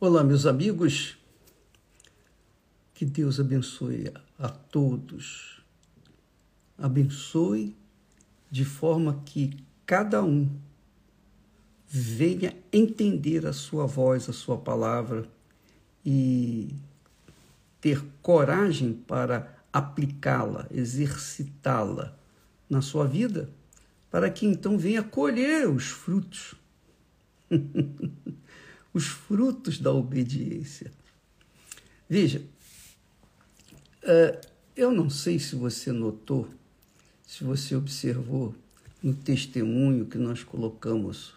Olá, meus amigos. Que Deus abençoe a todos. Abençoe de forma que cada um venha entender a sua voz, a sua palavra e ter coragem para aplicá-la, exercitá-la na sua vida, para que então venha colher os frutos. os frutos da obediência. Veja, eh, eu não sei se você notou, se você observou no testemunho que nós colocamos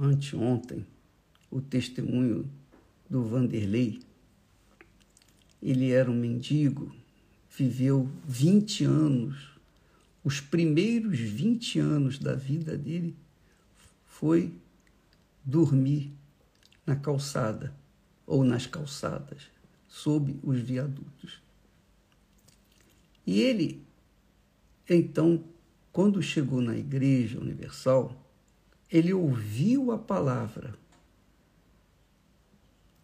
anteontem, o testemunho do Vanderlei. Ele era um mendigo, viveu 20 anos. Os primeiros 20 anos da vida dele foi dormir na calçada ou nas calçadas, sob os viadutos. E ele, então, quando chegou na Igreja Universal, ele ouviu a palavra.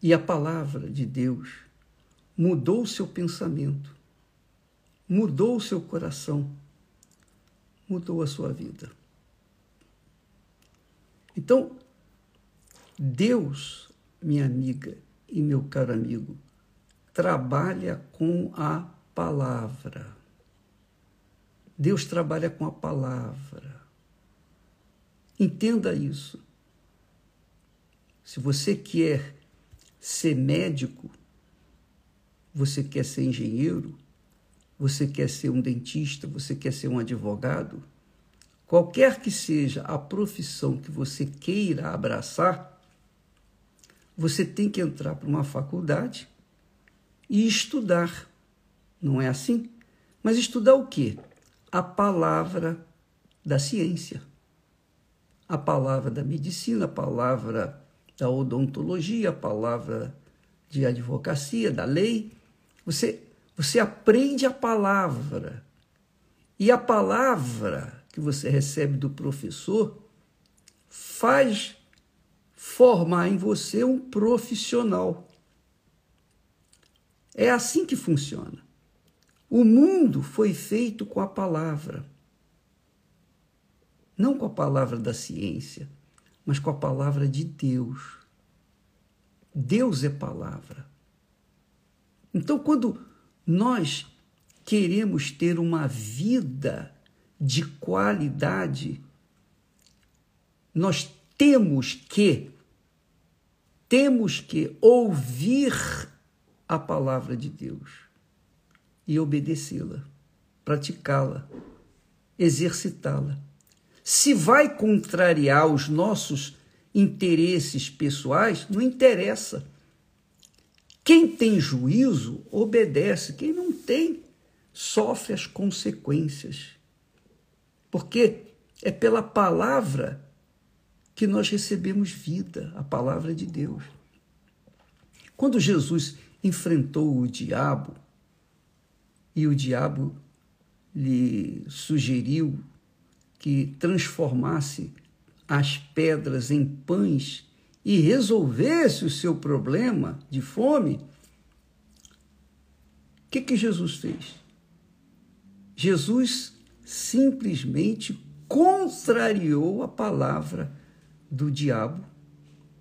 E a palavra de Deus mudou seu pensamento, mudou o seu coração, mudou a sua vida. Então, Deus, minha amiga e meu caro amigo, trabalha com a palavra. Deus trabalha com a palavra. Entenda isso. Se você quer ser médico, você quer ser engenheiro, você quer ser um dentista, você quer ser um advogado, qualquer que seja a profissão que você queira abraçar, você tem que entrar para uma faculdade e estudar. Não é assim? Mas estudar o quê? A palavra da ciência, a palavra da medicina, a palavra da odontologia, a palavra de advocacia, da lei. Você, você aprende a palavra. E a palavra que você recebe do professor faz formar em você um profissional. É assim que funciona. O mundo foi feito com a palavra. Não com a palavra da ciência, mas com a palavra de Deus. Deus é palavra. Então, quando nós queremos ter uma vida de qualidade, nós temos que temos que ouvir a palavra de Deus e obedecê-la, praticá-la, exercitá-la. Se vai contrariar os nossos interesses pessoais, não interessa. Quem tem juízo obedece, quem não tem sofre as consequências. Porque é pela palavra que nós recebemos vida, a palavra de Deus. Quando Jesus enfrentou o diabo e o diabo lhe sugeriu que transformasse as pedras em pães e resolvesse o seu problema de fome, o que, que Jesus fez? Jesus simplesmente contrariou a palavra do diabo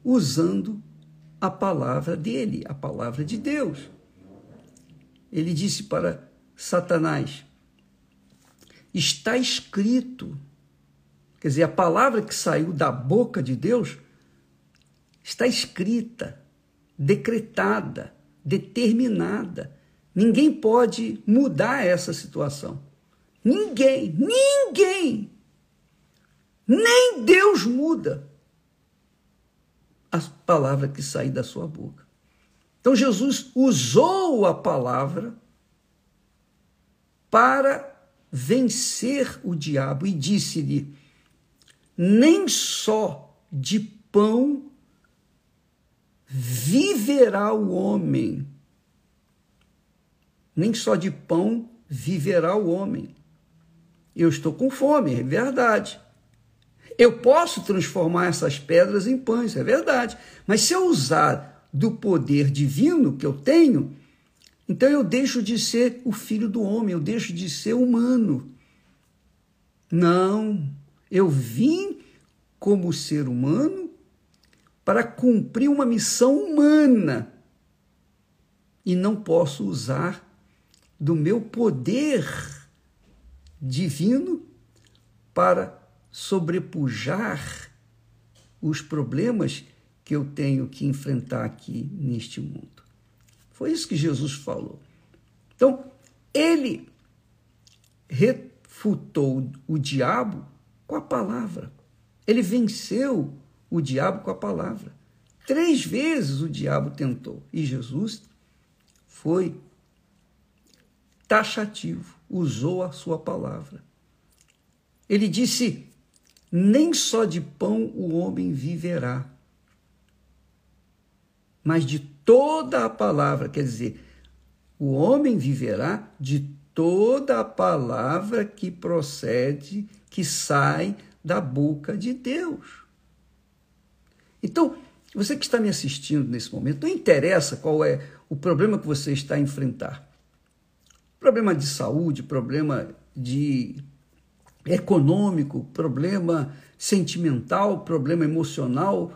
usando a palavra dele, a palavra de Deus. Ele disse para Satanás: está escrito. Quer dizer, a palavra que saiu da boca de Deus está escrita, decretada, determinada. Ninguém pode mudar essa situação. Ninguém, ninguém. Nem Deus muda a palavra que sai da sua boca. Então Jesus usou a palavra para vencer o diabo e disse-lhe: Nem só de pão viverá o homem, nem só de pão viverá o homem. Eu estou com fome, é verdade. Eu posso transformar essas pedras em pães, é verdade. Mas se eu usar do poder divino que eu tenho, então eu deixo de ser o filho do homem, eu deixo de ser humano. Não, eu vim como ser humano para cumprir uma missão humana e não posso usar do meu poder divino para sobrepujar os problemas que eu tenho que enfrentar aqui neste mundo. Foi isso que Jesus falou. Então, ele refutou o diabo com a palavra. Ele venceu o diabo com a palavra. Três vezes o diabo tentou e Jesus foi taxativo, usou a sua palavra. Ele disse: Nem só de pão o homem viverá, mas de toda a palavra, quer dizer, o homem viverá de toda a palavra que procede, que sai da boca de Deus. Então, você que está me assistindo nesse momento, não interessa qual é o problema que você está a enfrentar. Problema de saúde, problema de econômico, problema sentimental, problema emocional,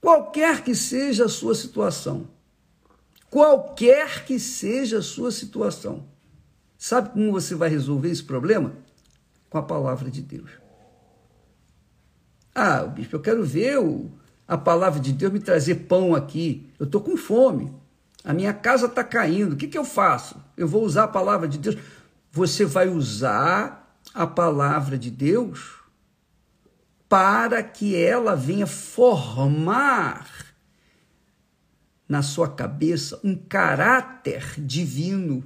qualquer que seja a sua situação. Qualquer que seja a sua situação. Sabe como você vai resolver esse problema? Com a palavra de Deus. Ah, bispo, eu quero ver o, a palavra de Deus me trazer pão aqui. Eu estou com fome. A minha casa está caindo. O que, que eu faço? Eu vou usar a palavra de Deus. Você vai usar a palavra de Deus para que ela venha formar na sua cabeça um caráter divino.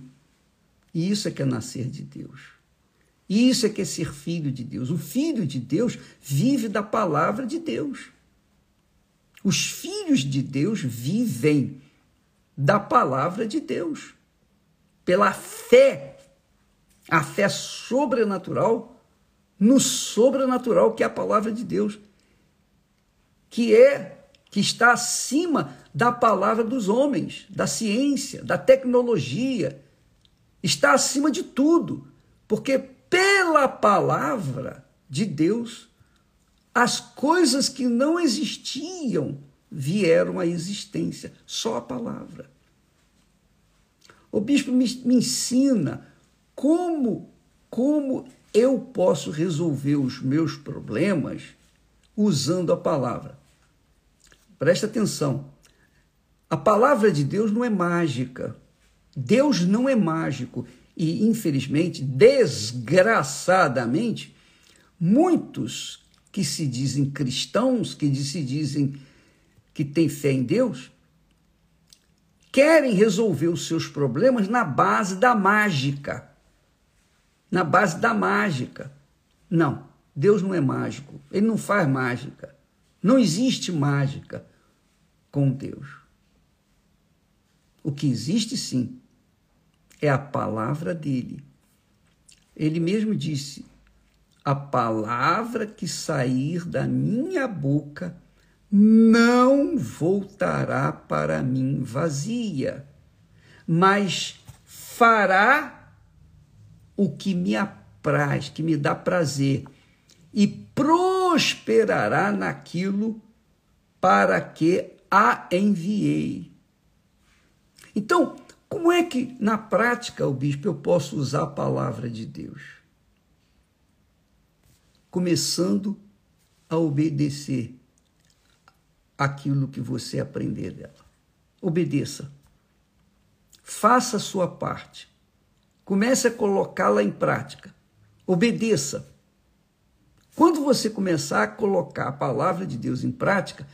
E isso é que é nascer de Deus. Isso é que é ser filho de Deus. O filho de Deus vive da palavra de Deus. Os filhos de Deus vivem da palavra de Deus, pela fé, a fé sobrenatural no sobrenatural que é a palavra de Deus, que é que está acima da palavra dos homens, da ciência, da tecnologia, está acima de tudo, porque pela palavra de Deus as coisas que não existiam vieram à existência, só a palavra. O bispo me, me ensina como, como eu posso resolver os meus problemas usando a palavra. Presta atenção. A palavra de Deus não é mágica. Deus não é mágico. E, infelizmente, desgraçadamente, muitos que se dizem cristãos, que se dizem que têm fé em Deus, querem resolver os seus problemas na base da mágica. Na base da mágica. Não, Deus não é mágico. Ele não faz mágica. Não existe mágica com Deus. O que existe sim é a palavra dele. Ele mesmo disse: a palavra que sair da minha boca não voltará para mim vazia, mas fará o que me apraz, que me dá prazer, e prosperará naquilo para que a enviei. Então, como é que na prática, o bispo, eu posso usar a palavra de Deus? começando a obedecer aquilo que você aprender dela. Obedeça. Faça a sua parte. Comece a colocá-la em prática. Obedeça. Quando você começar a colocar a palavra de Deus em prática,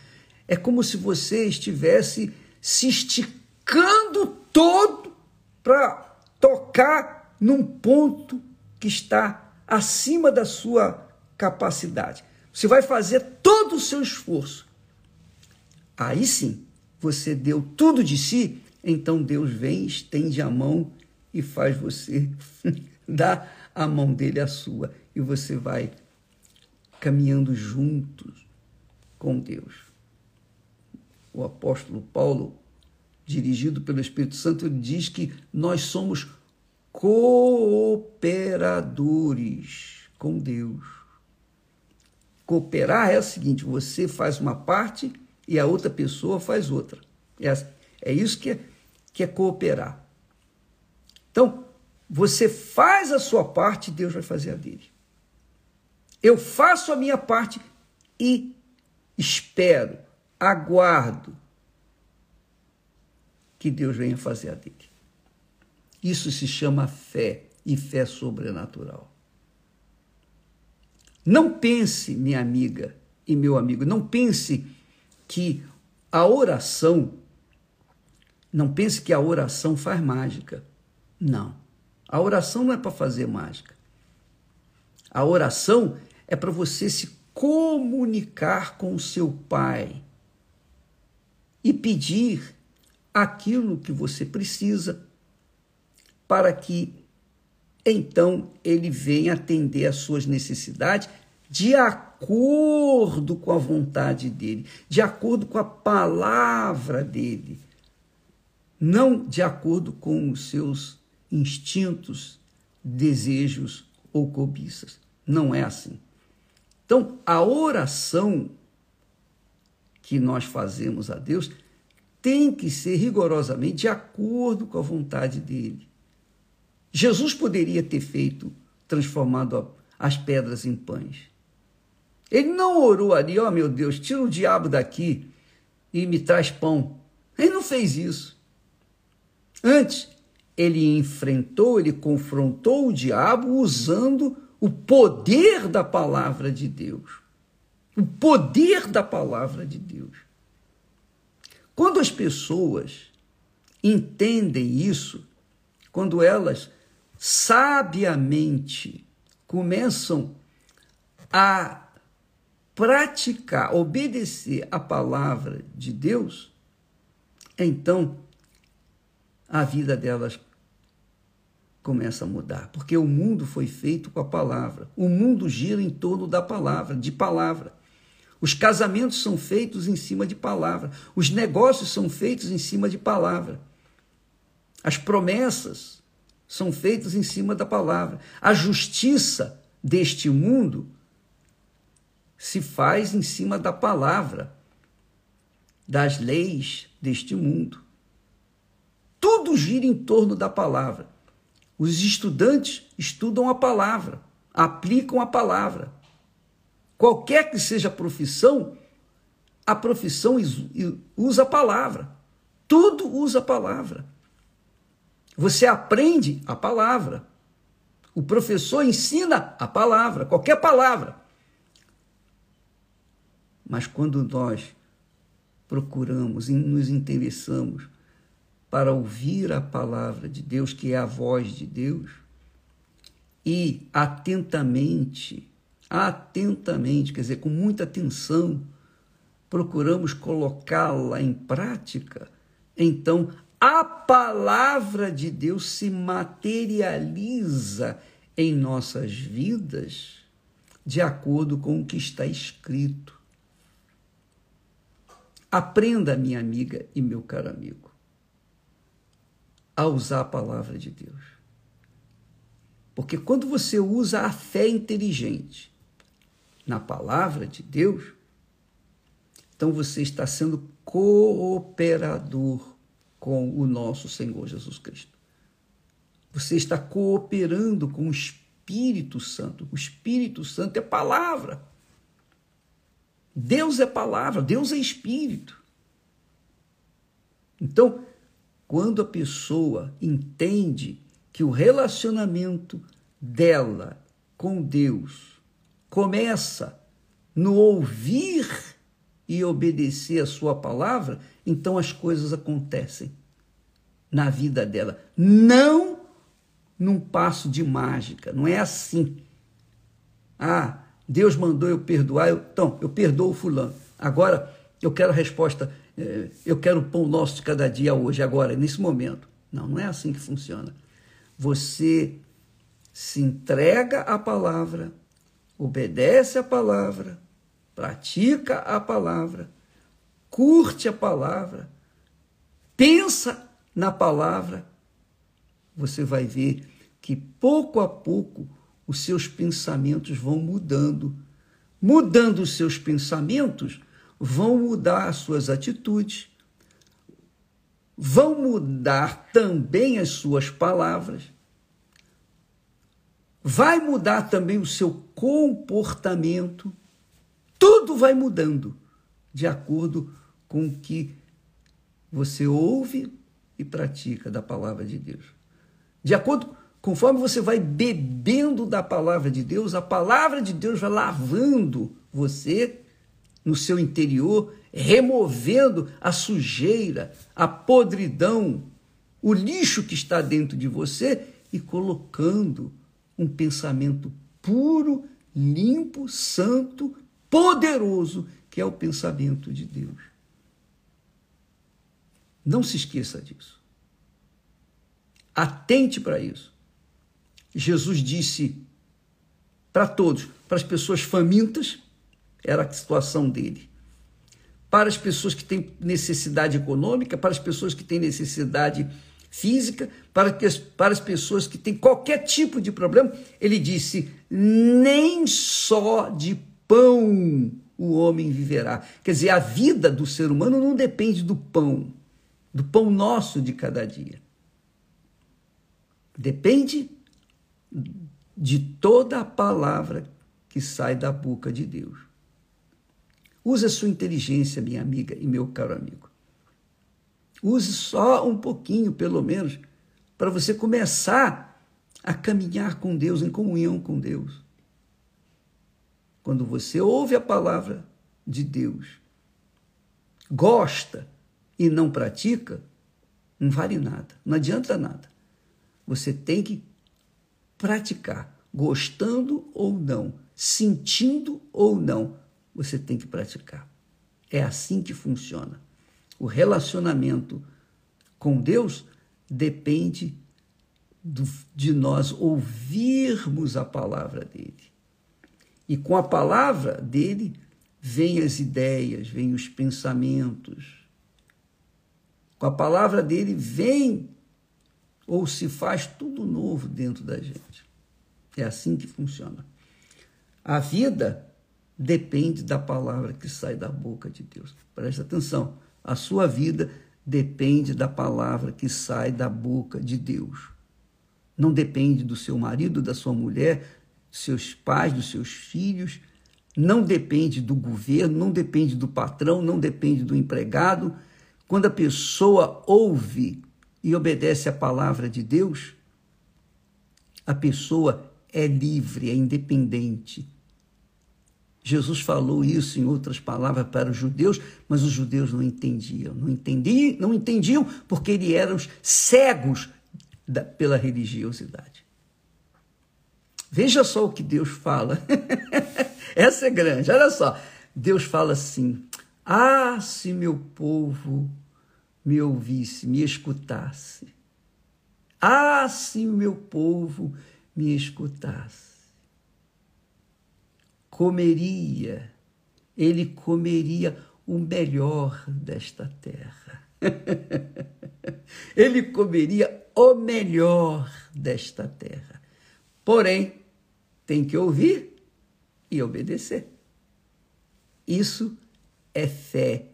é como se você estivesse se esticando todo para tocar num ponto que está acima da sua capacidade. Você vai fazer todo o seu esforço. Aí sim, você deu tudo de si, então Deus vem, estende a mão e faz você dar a mão dele à sua. E você vai caminhando juntos com Deus. O apóstolo Paulo, dirigido pelo Espírito Santo, diz que nós somos cooperadores com Deus. Cooperar é o seguinte: você faz uma parte e a outra pessoa faz outra. É, é isso que é, que é cooperar. Então, você faz a sua parte, Deus vai fazer a dele. Eu faço a minha parte e espero, aguardo que Deus venha fazer a dele. Isso se chama fé e fé sobrenatural. Não pense, minha amiga e meu amigo, não pense que a oração, não pense que a oração faz mágica. Não. A oração não é para fazer mágica. A oração é para você se comunicar com o seu Pai e pedir aquilo que você precisa para que então ele venha atender às suas necessidades de acordo com a vontade dele, de acordo com a palavra dele, não de acordo com os seus instintos, desejos ou cobiças. Não é assim. Então, a oração que nós fazemos a Deus tem que ser rigorosamente de acordo com a vontade dele. Jesus poderia ter feito, transformado as pedras em pães. Ele não orou ali, ó oh, meu Deus, tira o diabo daqui e me traz pão. Ele não fez isso. Antes, ele enfrentou, ele confrontou o diabo usando o poder da palavra de Deus. O poder da palavra de Deus. Quando as pessoas entendem isso, quando elas sabiamente começam a praticar, obedecer a palavra de Deus, então a vida delas começa a mudar, porque o mundo foi feito com a palavra. O mundo gira em torno da palavra, de palavra. Os casamentos são feitos em cima de palavra. Os negócios são feitos em cima de palavra. As promessas são feitas em cima da palavra. A justiça deste mundo se faz em cima da palavra, das leis deste mundo. Tudo gira em torno da palavra. Os estudantes estudam a palavra, aplicam a palavra. Qualquer que seja a profissão, a profissão usa a palavra. Tudo usa a palavra. Você aprende a palavra. O professor ensina a palavra, qualquer palavra. Mas quando nós procuramos e nos interessamos para ouvir a palavra de Deus, que é a voz de Deus, e atentamente, atentamente, quer dizer, com muita atenção, procuramos colocá-la em prática, então a palavra de Deus se materializa em nossas vidas de acordo com o que está escrito. Aprenda, minha amiga e meu caro amigo a usar a palavra de Deus. Porque quando você usa a fé inteligente na palavra de Deus, então você está sendo cooperador com o nosso Senhor Jesus Cristo. Você está cooperando com o Espírito Santo. O Espírito Santo é palavra. Deus é palavra, Deus é Espírito. Então, quando a pessoa entende que o relacionamento dela com Deus começa no ouvir e obedecer a sua palavra, então as coisas acontecem na vida dela. Não num passo de mágica, não é assim. Ah, Deus mandou eu perdoar, eu, então eu perdoo o fulano. Agora eu quero a resposta eu quero o pão nosso de cada dia hoje, agora, nesse momento. Não, não é assim que funciona. Você se entrega à palavra, obedece a palavra, pratica a palavra, curte a palavra, pensa na palavra, você vai ver que pouco a pouco os seus pensamentos vão mudando. Mudando os seus pensamentos, vão mudar as suas atitudes, vão mudar também as suas palavras, vai mudar também o seu comportamento. Tudo vai mudando de acordo com o que você ouve e pratica da palavra de Deus. De acordo conforme você vai bebendo da palavra de Deus, a palavra de Deus vai lavando você no seu interior, removendo a sujeira, a podridão, o lixo que está dentro de você e colocando um pensamento puro, limpo, santo, poderoso, que é o pensamento de Deus. Não se esqueça disso. Atente para isso. Jesus disse para todos, para as pessoas famintas, era a situação dele. Para as pessoas que têm necessidade econômica, para as pessoas que têm necessidade física, para, que, para as pessoas que têm qualquer tipo de problema, ele disse: nem só de pão o homem viverá. Quer dizer, a vida do ser humano não depende do pão, do pão nosso de cada dia. Depende de toda a palavra que sai da boca de Deus. Use a sua inteligência, minha amiga e meu caro amigo. Use só um pouquinho, pelo menos, para você começar a caminhar com Deus, em comunhão com Deus. Quando você ouve a palavra de Deus, gosta e não pratica, não vale nada, não adianta nada. Você tem que praticar, gostando ou não, sentindo ou não, você tem que praticar. É assim que funciona. O relacionamento com Deus depende do, de nós ouvirmos a palavra dele. E com a palavra dele vêm as ideias, vêm os pensamentos. Com a palavra dele vem ou se faz tudo novo dentro da gente. É assim que funciona. A vida depende da palavra que sai da boca de Deus. Preste atenção. A sua vida depende da palavra que sai da boca de Deus. Não depende do seu marido, da sua mulher, dos seus pais, dos seus filhos. Não depende do governo, não depende do patrão, não depende do empregado. Quando a pessoa ouve e obedece à palavra de Deus, a pessoa é livre, é independente. Jesus falou isso em outras palavras para os judeus, mas os judeus não entendiam, não entendiam, não entendiam porque eles eram cegos da, pela religiosidade. Veja só o que Deus fala. Essa é grande. Olha só. Deus fala assim: Ah, se meu povo me ouvisse, me escutasse. Ah, se o meu povo me escutasse. Comeria, ele comeria o melhor desta terra. ele comeria o melhor desta terra. Porém, tem que ouvir e obedecer. Isso é fé,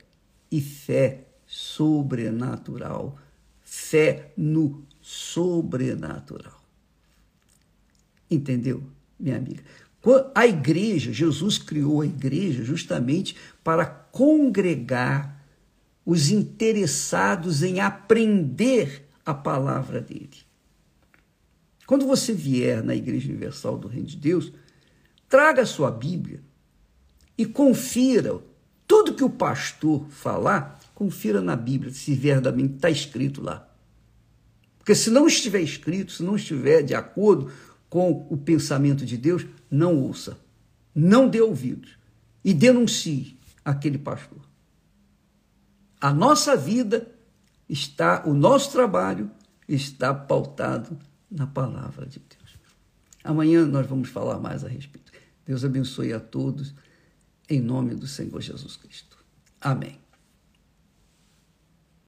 e fé sobrenatural. Fé no sobrenatural. Entendeu, minha amiga? A igreja, Jesus criou a igreja justamente para congregar os interessados em aprender a palavra dele. Quando você vier na Igreja Universal do Reino de Deus, traga a sua Bíblia e confira tudo que o pastor falar confira na Bíblia se verdadeiramente está escrito lá. Porque se não estiver escrito, se não estiver de acordo com o pensamento de Deus, não ouça, não dê ouvidos e denuncie aquele pastor. A nossa vida está, o nosso trabalho está pautado na palavra de Deus. Amanhã nós vamos falar mais a respeito. Deus abençoe a todos, em nome do Senhor Jesus Cristo. Amém.